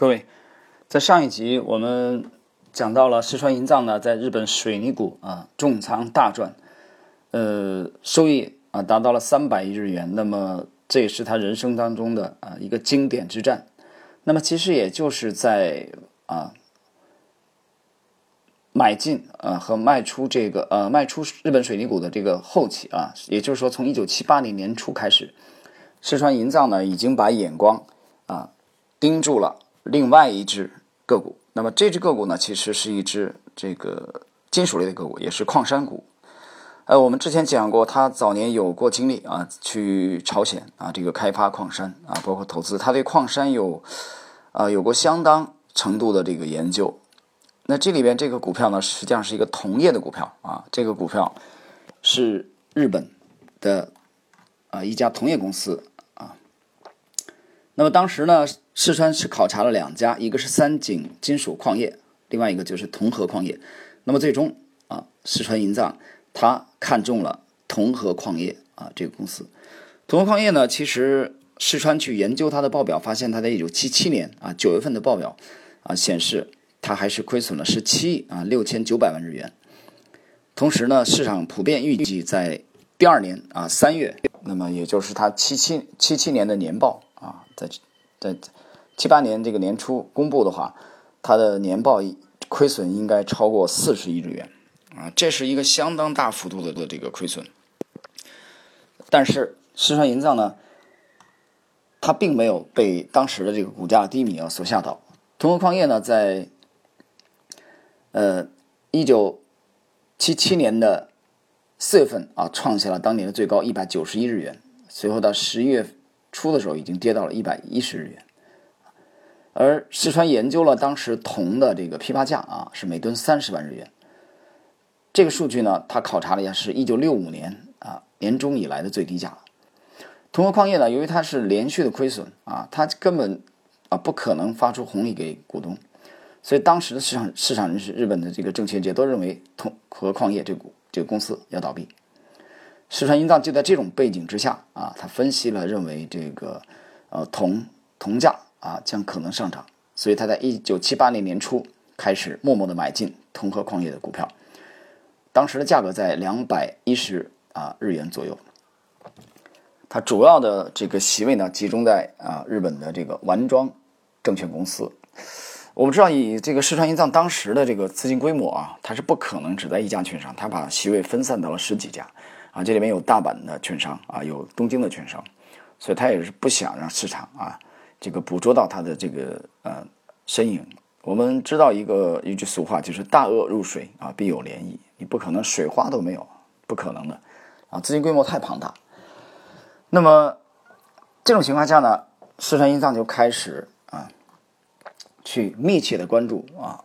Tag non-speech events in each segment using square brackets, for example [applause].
各位，在上一集我们讲到了四川银藏呢，在日本水泥股啊重仓大赚，呃，收益啊达到了三百亿日元。那么这也是他人生当中的啊一个经典之战。那么其实也就是在啊买进啊和卖出这个呃卖出日本水泥股的这个后期啊，也就是说从一九七八年年初开始，四川银藏呢已经把眼光啊盯住了。另外一只个股，那么这只个股呢，其实是一只这个金属类的个股，也是矿山股。呃，我们之前讲过，他早年有过经历啊，去朝鲜啊，这个开发矿山啊，包括投资，他对矿山有啊有过相当程度的这个研究。那这里边这个股票呢，实际上是一个铜业的股票啊，这个股票是日本的啊一家铜业公司啊。那么当时呢？四川是考察了两家，一个是三井金属矿业，另外一个就是同和矿业。那么最终啊，四川银藏他看中了同和矿业啊这个公司。同和矿业呢，其实四川去研究它的报表，发现它在一九七七年啊九月份的报表啊显示它还是亏损了十七亿啊六千九百万日元。同时呢，市场普遍预计在第二年啊三月，那么也就是它七七七七年的年报啊在在。七八年这个年初公布的话，它的年报亏损应该超过四十亿日元，啊，这是一个相当大幅度的的这个亏损。但是四川银藏呢，它并没有被当时的这个股价低迷啊所吓倒。同和矿业呢，在呃一九七七年的四月份啊，创下了当年的最高一百九十一日元，随后到十一月初的时候，已经跌到了一百一十日元。而四川研究了当时铜的这个批发价啊，是每吨三十万日元。这个数据呢，他考察了一下，是一九六五年啊年中以来的最低价了。铜和矿业呢，由于它是连续的亏损啊，它根本啊不可能发出红利给股东，所以当时的市场市场人士、日本的这个证券界都认为铜和矿业这股这个公司要倒闭。四川银藏就在这种背景之下啊，他分析了，认为这个呃铜铜价。啊，将可能上涨，所以他在一九七八年年初开始默默的买进同和矿业的股票，当时的价格在两百一十啊日元左右。它主要的这个席位呢，集中在啊日本的这个丸庄证券公司。我们知道，以这个四川银藏当时的这个资金规模啊，它是不可能只在一家券商，它把席位分散到了十几家啊，这里面有大阪的券商啊，有东京的券商，所以他也是不想让市场啊。这个捕捉到它的这个呃身影，我们知道一个一句俗话，就是大鳄入水啊必有涟漪，你不可能水花都没有，不可能的啊，资金规模太庞大。那么这种情况下呢，四川银藏就开始啊去密切的关注啊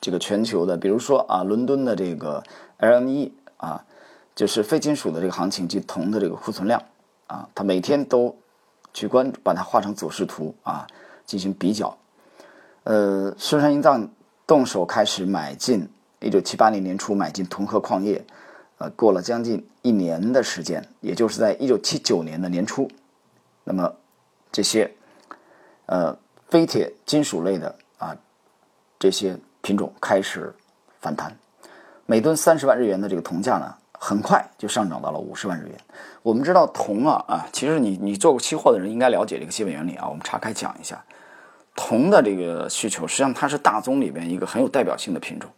这个全球的，比如说啊伦敦的这个 LME 啊，就是非金属的这个行情及铜的这个库存量啊，它每天都。去关把它画成走势图啊，进行比较。呃，孙山银藏动手开始买进，一九七八年年初买进同和矿业，呃，过了将近一年的时间，也就是在一九七九年的年初，那么这些呃非铁金属类的啊这些品种开始反弹，每吨三十万日元的这个铜价呢。很快就上涨到了五十万日元。我们知道铜啊啊，其实你你做过期货的人应该了解这个基本原理啊。我们岔开讲一下，铜的这个需求，实际上它是大宗里边一个很有代表性的品种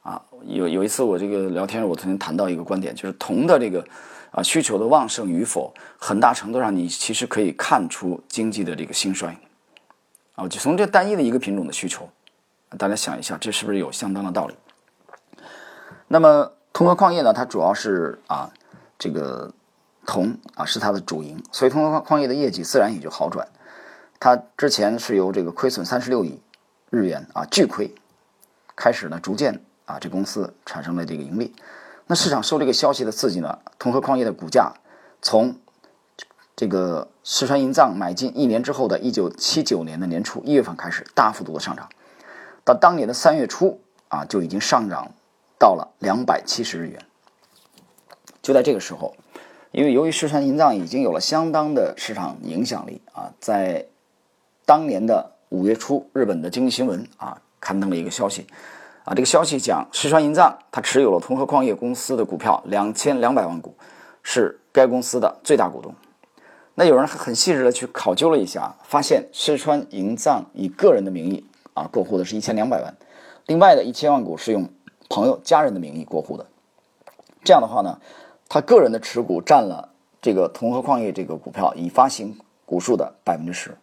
啊。有有一次我这个聊天，我曾经谈到一个观点，就是铜的这个啊需求的旺盛与否，很大程度上你其实可以看出经济的这个兴衰啊。就从这单一的一个品种的需求，大家想一下，这是不是有相当的道理？那么。通和矿业呢，它主要是啊，这个铜啊是它的主营，所以通和矿业的业绩自然也就好转。它之前是由这个亏损三十六亿日元啊巨亏，开始呢逐渐啊这公司产生了这个盈利。那市场受这个消息的刺激呢，通和矿业的股价从这个四川银藏买进一年之后的一九七九年的年初一月份开始大幅度的上涨，到当年的三月初啊就已经上涨。到了两百七十日元，就在这个时候，因为由于四川银藏已经有了相当的市场影响力啊，在当年的五月初，日本的经济新闻啊刊登了一个消息，啊，这个消息讲，石川银藏他持有了同和矿业公司的股票两千两百万股，是该公司的最大股东。那有人很细致的去考究了一下，发现石川银藏以个人的名义啊过户的是一千两百万，另外的一千万股是用朋友家人的名义过户的。这样的话呢，他个人的持股占了这个同和矿业这个股票已发行股数的百分之十。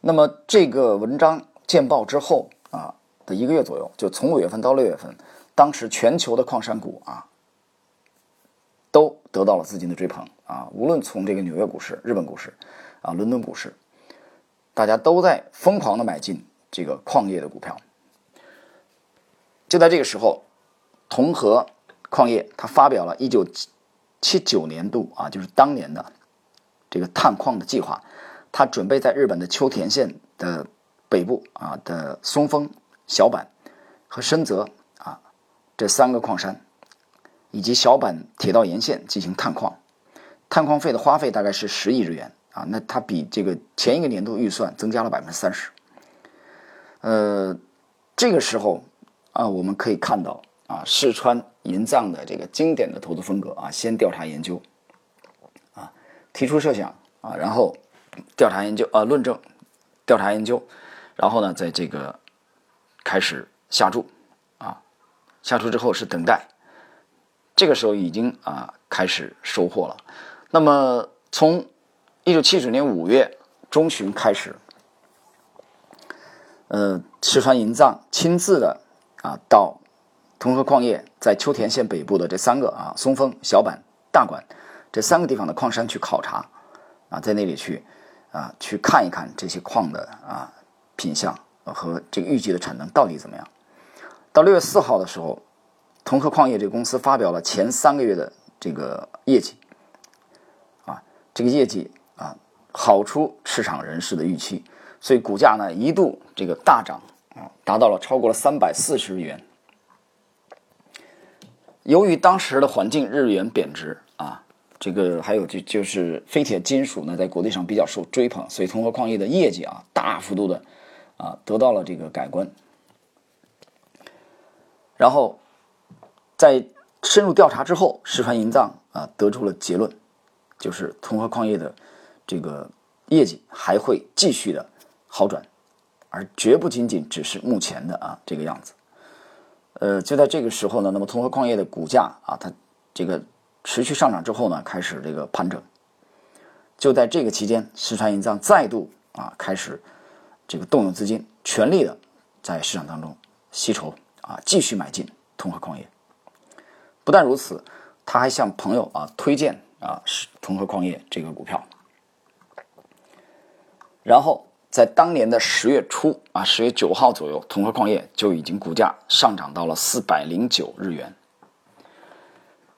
那么这个文章见报之后啊的一个月左右，就从五月份到六月份，当时全球的矿山股啊都得到了资金的追捧啊，无论从这个纽约股市、日本股市啊、伦敦股市，大家都在疯狂的买进这个矿业的股票。就在这个时候。同和矿业，它发表了一九七九年度啊，就是当年的这个探矿的计划。它准备在日本的秋田县的北部啊的松风、小坂和深泽啊这三个矿山，以及小坂铁道沿线进行探矿。探矿费的花费大概是十亿日元啊，那它比这个前一个年度预算增加了百分之三十。呃，这个时候啊，我们可以看到。啊，四川银藏的这个经典的投资风格啊，先调查研究，啊，提出设想啊，然后调查研究啊，论证，调查研究，然后呢，在这个开始下注啊，下注之后是等待，这个时候已经啊开始收获了。那么从一九七九年五月中旬开始，呃，四川银藏亲自的啊到。同和矿业在秋田县北部的这三个啊，松风、小坂、大馆这三个地方的矿山去考察，啊，在那里去啊去看一看这些矿的啊品相和这个预计的产能到底怎么样。到六月四号的时候，同和矿业这个公司发表了前三个月的这个业绩，啊，这个业绩啊好出市场人士的预期，所以股价呢一度这个大涨啊，达到了超过了三百四十日元。由于当时的环境日元贬值啊，这个还有就就是非铁金属呢，在国际上比较受追捧，所以通和矿业的业绩啊，大幅度的啊得到了这个改观。然后在深入调查之后，石川银藏啊得出了结论，就是通和矿业的这个业绩还会继续的好转，而绝不仅仅只是目前的啊这个样子。呃，就在这个时候呢，那么通和矿业的股价啊，它这个持续上涨之后呢，开始这个盘整。就在这个期间，四川银藏再度啊开始这个动用资金，全力的在市场当中吸筹啊，继续买进通和矿业。不但如此，他还向朋友啊推荐啊是通和矿业这个股票，然后。在当年的十月初啊，十月九号左右，同和矿业就已经股价上涨到了四百零九日元。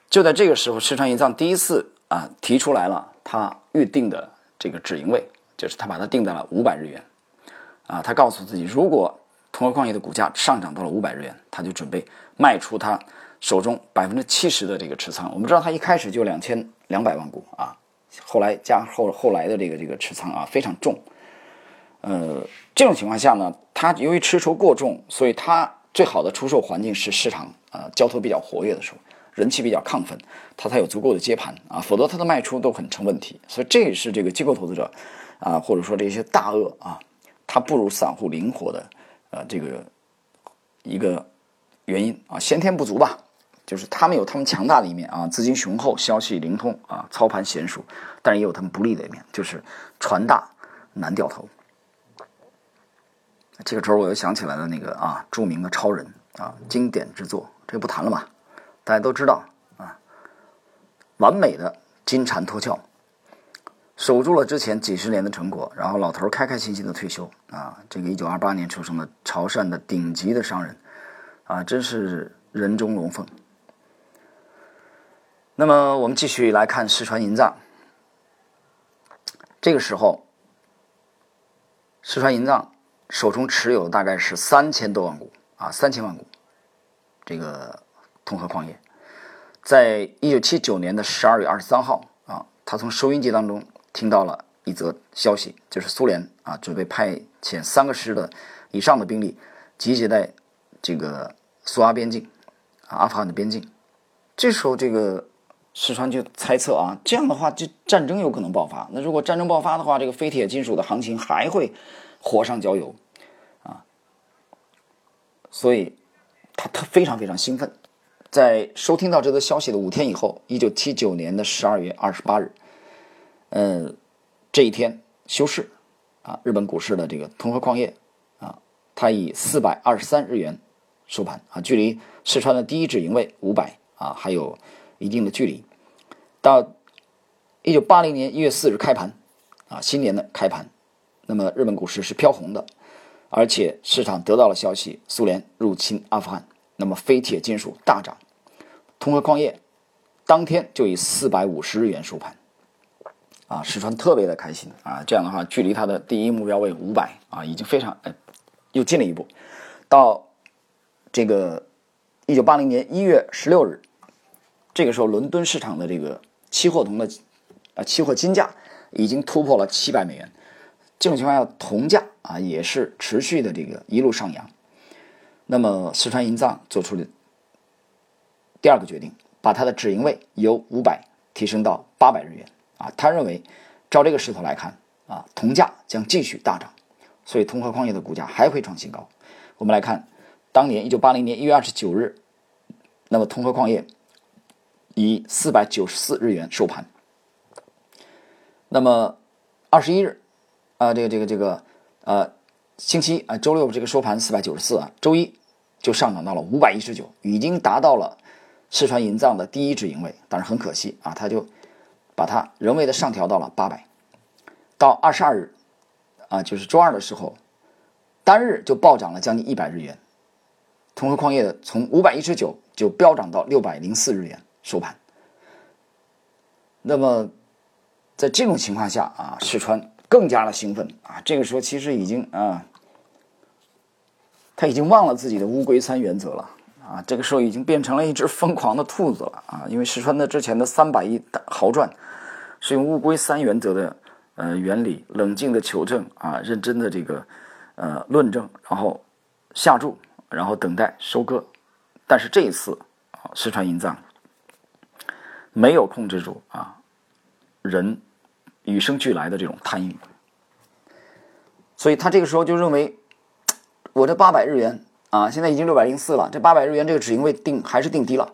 就在这个时候，石川银藏第一次啊提出来了他预定的这个止盈位，就是他把它定在了五百日元。啊，他告诉自己，如果同和矿业的股价上涨到了五百日元，他就准备卖出他手中百分之七十的这个持仓。我们知道他一开始就两千两百万股啊，后来加后后来的这个这个持仓啊非常重。呃，这种情况下呢，它由于持筹过重，所以它最好的出售环境是市场呃交投比较活跃的时候，人气比较亢奋，它才有足够的接盘啊，否则它的卖出都很成问题。所以这也是这个机构投资者啊，或者说这些大鳄啊，它不如散户灵活的呃这个一个原因啊，先天不足吧，就是他们有他们强大的一面啊，资金雄厚，消息灵通啊，操盘娴熟，但是也有他们不利的一面，就是船大难掉头。这个时候我又想起来了，那个啊，著名的超人啊，经典之作，这不谈了吧？大家都知道啊，完美的金蝉脱壳，守住了之前几十年的成果，然后老头开开心心的退休啊。这个一九二八年出生的潮汕的顶级的商人啊，真是人中龙凤。那么我们继续来看四川银藏，这个时候，四川银藏。手中持有大概是三千多万股啊，三千万股。这个通和矿业，在一九七九年的十二月二十三号啊，他从收音机当中听到了一则消息，就是苏联啊准备派遣三个师的以上的兵力集结在这个苏阿边境啊阿富汗的边境。这时候，这个石川就猜测啊，这样的话，这战争有可能爆发。那如果战争爆发的话，这个非铁金属的行情还会火上浇油啊。所以，他他非常非常兴奋。在收听到这则消息的五天以后，一九七九年的十二月二十八日，嗯，这一天休市啊，日本股市的这个通和矿业啊，它以四百二十三日元收盘啊，距离四川的第一止盈位五百啊还有一定的距离。到一九八零年一月四日开盘啊，新年的开盘，那么日本股市是飘红的，而且市场得到了消息，苏联入侵阿富汗。那么非铁金属大涨，通和矿业当天就以四百五十日元收盘，啊，石川特别的开心啊，这样的话距离他的第一目标位五百啊，已经非常哎，又近了一步。到这个一九八零年一月十六日，这个时候伦敦市场的这个期货铜的啊期货金价已经突破了七百美元，这种情况下铜价啊也是持续的这个一路上扬。那么，四川银藏做出了第二个决定，把它的止盈位由五百提升到八百日元。啊，他认为，照这个势头来看，啊，铜价将继续大涨，所以通和矿业的股价还会创新高。我们来看，当年一九八零年一月二十九日，那么通和矿业以四百九十四日元收盘。那么二十一日，啊，这个这个这个，呃，星期啊，周六这个收盘四百九十四啊，周一。就上涨到了五百一十九，已经达到了四川银藏的第一止盈位，但是很可惜啊，他就把它人为的上调到了八百。到二十二日啊，就是周二的时候，单日就暴涨了将近一百日元。通和矿业的从五百一十九就飙涨到六百零四日元收盘。那么在这种情况下啊，四川更加的兴奋啊，这个时候其实已经啊。他已经忘了自己的乌龟三原则了啊！这个时候已经变成了一只疯狂的兔子了啊！因为石川的之前的三百亿豪赚，是用乌龟三原则的呃原理，冷静的求证啊，认真的这个呃论证，然后下注，然后等待收割。但是这一次啊，石川银藏没有控制住啊人与生俱来的这种贪欲，所以他这个时候就认为。[tsk] 我这八百日元啊，现在已经六百零四了。这八百日元这个止盈位定还是定低了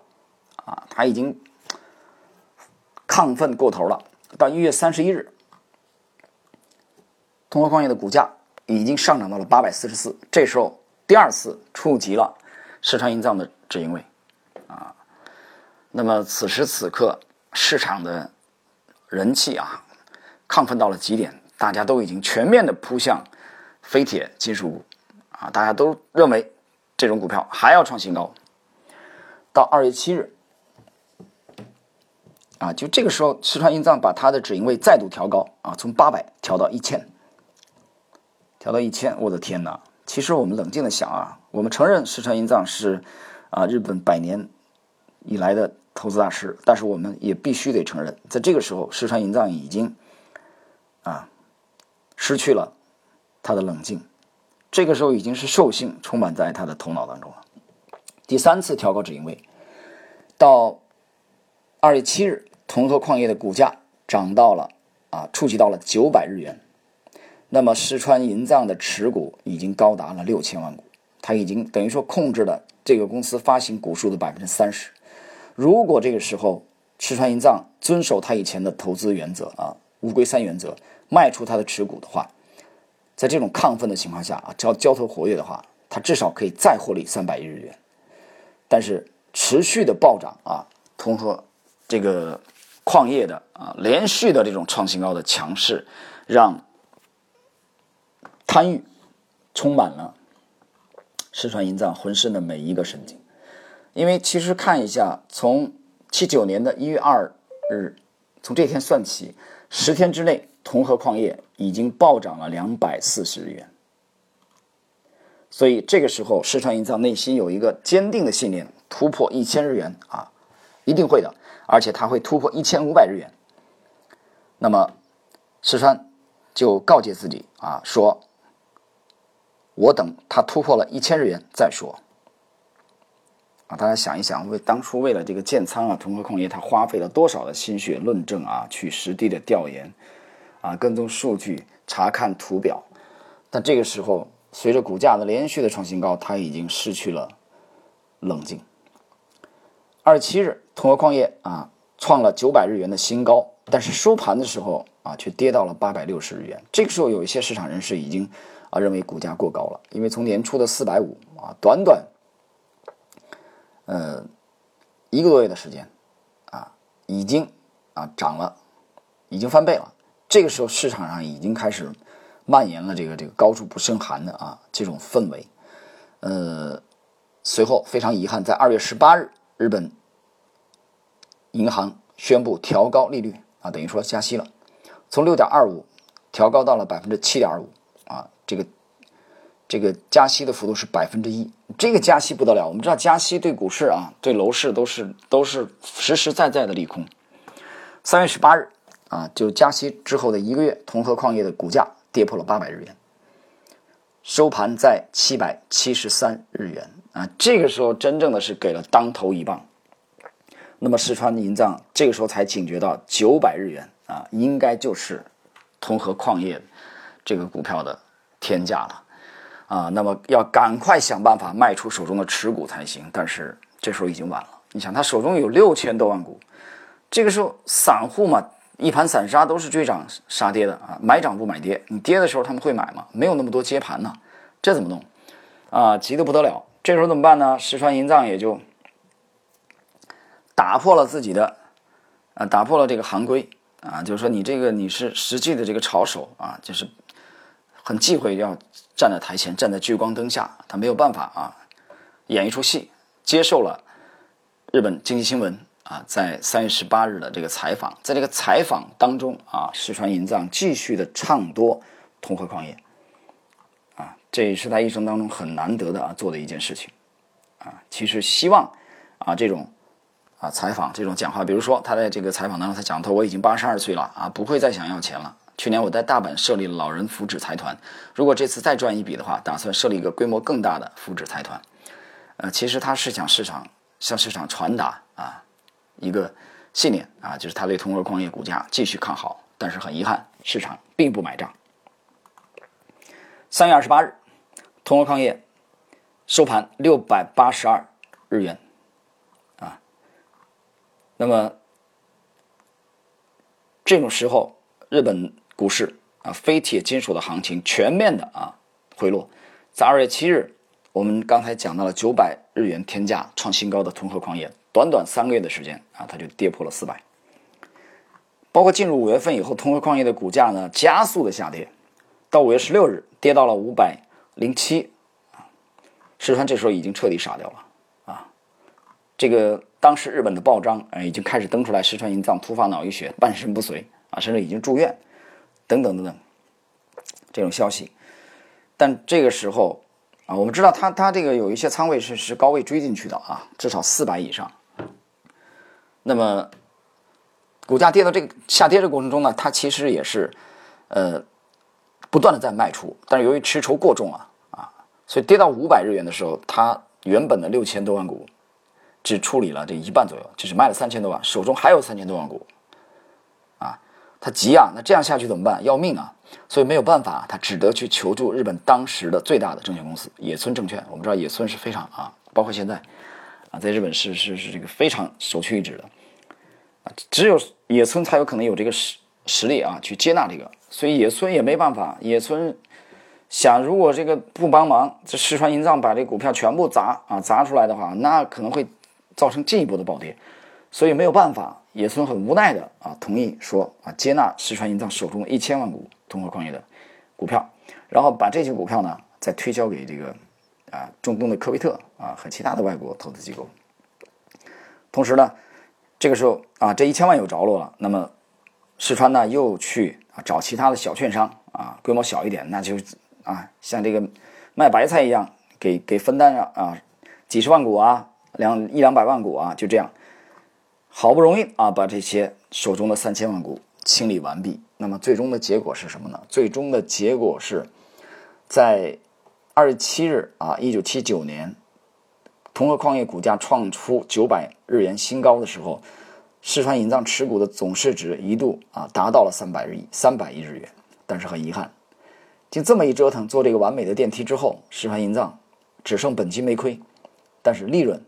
啊，他已经 [tsk] 亢奋过头了。到一月三十一日，通和矿业的股价已经上涨到了八百四十四，这时候第二次触及了四川银藏的止盈位啊。那么此时此刻，市场的人气啊，亢奋到了极点，大家都已经全面的扑向非铁金属股。啊，大家都认为这种股票还要创新高。到二月七日，啊，就这个时候，四川银藏把它的止盈位再度调高，啊，从八百调到一千，调到一千。我的天哪！其实我们冷静的想啊，我们承认四川银藏是啊日本百年以来的投资大师，但是我们也必须得承认，在这个时候，四川银藏已经啊失去了他的冷静。这个时候已经是兽性充满在他的头脑当中了。第三次调高止盈位，到二月七日，铜和矿业的股价涨到了啊，触及到了九百日元。那么，石川银藏的持股已经高达了六千万股，他已经等于说控制了这个公司发行股数的百分之三十。如果这个时候石川银藏遵守他以前的投资原则啊，乌龟三原则，卖出他的持股的话，在这种亢奋的情况下啊，只要交投活跃的话，它至少可以再获利三百亿日元。但是持续的暴涨啊，通过这个矿业的啊连续的这种创新高的强势，让贪欲充满了石川银藏浑身的每一个神经。因为其实看一下，从七九年的一月二日，从这天算起，十天之内。铜和矿业已经暴涨了两百四十日元，所以这个时候，石川银藏内心有一个坚定的信念：突破一千日元啊，一定会的，而且它会突破一千五百日元。那么，石川就告诫自己啊，说我等他突破了一千日元再说。啊，大家想一想，为当初为了这个建仓啊，同和矿业他花费了多少的心血论证啊，去实地的调研啊，跟踪数据，查看图表。但这个时候，随着股价的连续的创新高，他已经失去了冷静。二十七日，同和矿业啊创了九百日元的新高，但是收盘的时候啊却跌到了八百六十日元。这个时候，有一些市场人士已经啊认为股价过高了，因为从年初的四百五啊，短短。呃，一个多月的时间，啊，已经啊涨了，已经翻倍了。这个时候市场上已经开始蔓延了这个这个高处不胜寒的啊这种氛围。呃，随后非常遗憾，在二月十八日，日本银行宣布调高利率啊，等于说加息了，从六点二五调高到了百分之七点五啊，这个。这个加息的幅度是百分之一，这个加息不得了。我们知道加息对股市啊、对楼市都是都是实实在在的利空。三月十八日啊，就加息之后的一个月，同和矿业的股价跌破了八百日元，收盘在七百七十三日元啊。这个时候真正的是给了当头一棒。那么四川银藏这个时候才警觉到九百日元啊，应该就是同和矿业这个股票的天价了。啊，那么要赶快想办法卖出手中的持股才行。但是这时候已经晚了。你想，他手中有六千多万股，这个时候散户嘛，一盘散沙都是追涨杀跌的啊，买涨不买跌。你跌的时候他们会买吗？没有那么多接盘呢，这怎么弄？啊，急得不得了。这时候怎么办呢？石川银藏也就打破了自己的啊，打破了这个行规啊，就是说你这个你是实际的这个炒手啊，就是很忌讳要。站在台前，站在聚光灯下，他没有办法啊，演一出戏，接受了日本经济新闻啊，在三月十八日的这个采访，在这个采访当中啊，石川银藏继续的唱多同和矿业，啊，这也是他一生当中很难得的啊做的一件事情，啊，其实希望啊这种啊采访这种讲话，比如说他在这个采访当中他讲到我已经八十二岁了啊，不会再想要钱了。去年我在大阪设立了老人福祉财团，如果这次再赚一笔的话，打算设立一个规模更大的福祉财团。呃，其实他是向市场向市场传达一个信念啊，就是他对通和矿业股价继续看好，但是很遗憾，市场并不买账。三月二十八日，通和矿业收盘六百八十二日元啊，那么这种时候，日本。股市啊，非铁金属的行情全面的啊回落。在二月七日，我们刚才讲到了九百日元天价创新高的通和矿业，短短三个月的时间啊，它就跌破了四百。包括进入五月份以后，同和矿业的股价呢加速的下跌，到五月十六日跌到了五百零七啊。石川这时候已经彻底傻掉了啊！这个当时日本的报章啊已经开始登出来石川银藏突发脑溢血，半身不遂啊，甚至已经住院。等等等等，这种消息，但这个时候啊，我们知道它它这个有一些仓位是是高位追进去的啊，至少四百以上。那么股价跌到这个下跌的过程中呢，它其实也是呃不断的在卖出，但是由于持筹过重啊啊，所以跌到五百日元的时候，它原本的六千多万股只处理了这一半左右，就是卖了三千多万，手中还有三千多万股。啊他急啊，那这样下去怎么办？要命啊！所以没有办法，他只得去求助日本当时的最大的证券公司野村证券。我们知道野村是非常啊，包括现在啊，在日本是是是这个非常首屈一指的只有野村才有可能有这个实实力啊，去接纳这个。所以野村也没办法，野村想如果这个不帮忙，这石川银藏把这股票全部砸啊砸出来的话，那可能会造成进一步的暴跌，所以没有办法。野村很无奈的啊，同意说啊，接纳石川银藏手中一千万股通和矿业的股票，然后把这些股票呢再推销给这个啊中东的科威特啊和其他的外国投资机构。同时呢，这个时候啊这一千万有着落了，那么石川呢又去找其他的小券商啊，规模小一点，那就啊像这个卖白菜一样，给给分担啊啊几十万股啊两一两百万股啊就这样。好不容易啊，把这些手中的三千万股清理完毕。那么最终的结果是什么呢？最终的结果是在二十七日啊，一九七九年，同和矿业股价创出九百日元新高的时候，四川银藏持股的总市值一度啊达到了三百亿三百亿日元。但是很遗憾，经这么一折腾，做这个完美的电梯之后，四川银藏只剩本金没亏，但是利润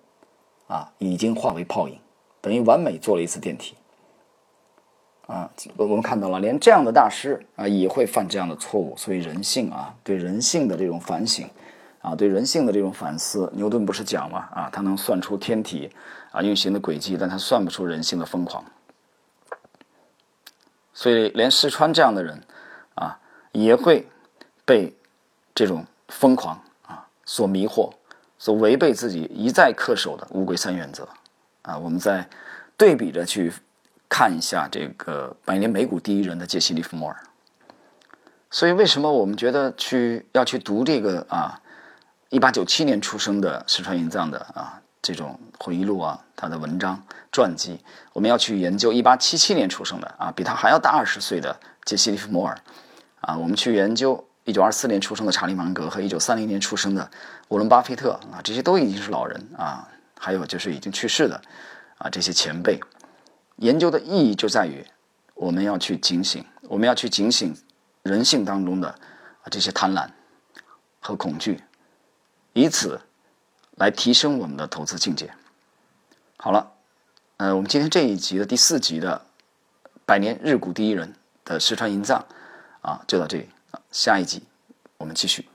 啊已经化为泡影，等于完美做了一次电梯。啊，我们看到了，连这样的大师啊也会犯这样的错误，所以人性啊，对人性的这种反省，啊，对人性的这种反思，牛顿不是讲吗？啊，他能算出天体啊运行的轨迹，但他算不出人性的疯狂。所以，连四川这样的人啊，也会被这种疯狂啊所迷惑，所违背自己一再恪守的乌龟三原则。啊，我们再对比着去。看一下这个百年美股第一人的杰西·利弗莫尔。所以，为什么我们觉得去要去读这个啊，一八九七年出生的石川银藏的啊这种回忆录啊，他的文章传记，我们要去研究一八七七年出生的啊，比他还要大二十岁的杰西·利弗莫尔啊，我们去研究一九二四年出生的查理·芒格和一九三零年出生的沃伦·巴菲特啊，这些都已经是老人啊，还有就是已经去世的啊这些前辈。研究的意义就在于，我们要去警醒，我们要去警醒人性当中的这些贪婪和恐惧，以此来提升我们的投资境界。好了，呃，我们今天这一集的第四集的百年日股第一人的石川银藏啊，就到这里啊，下一集我们继续。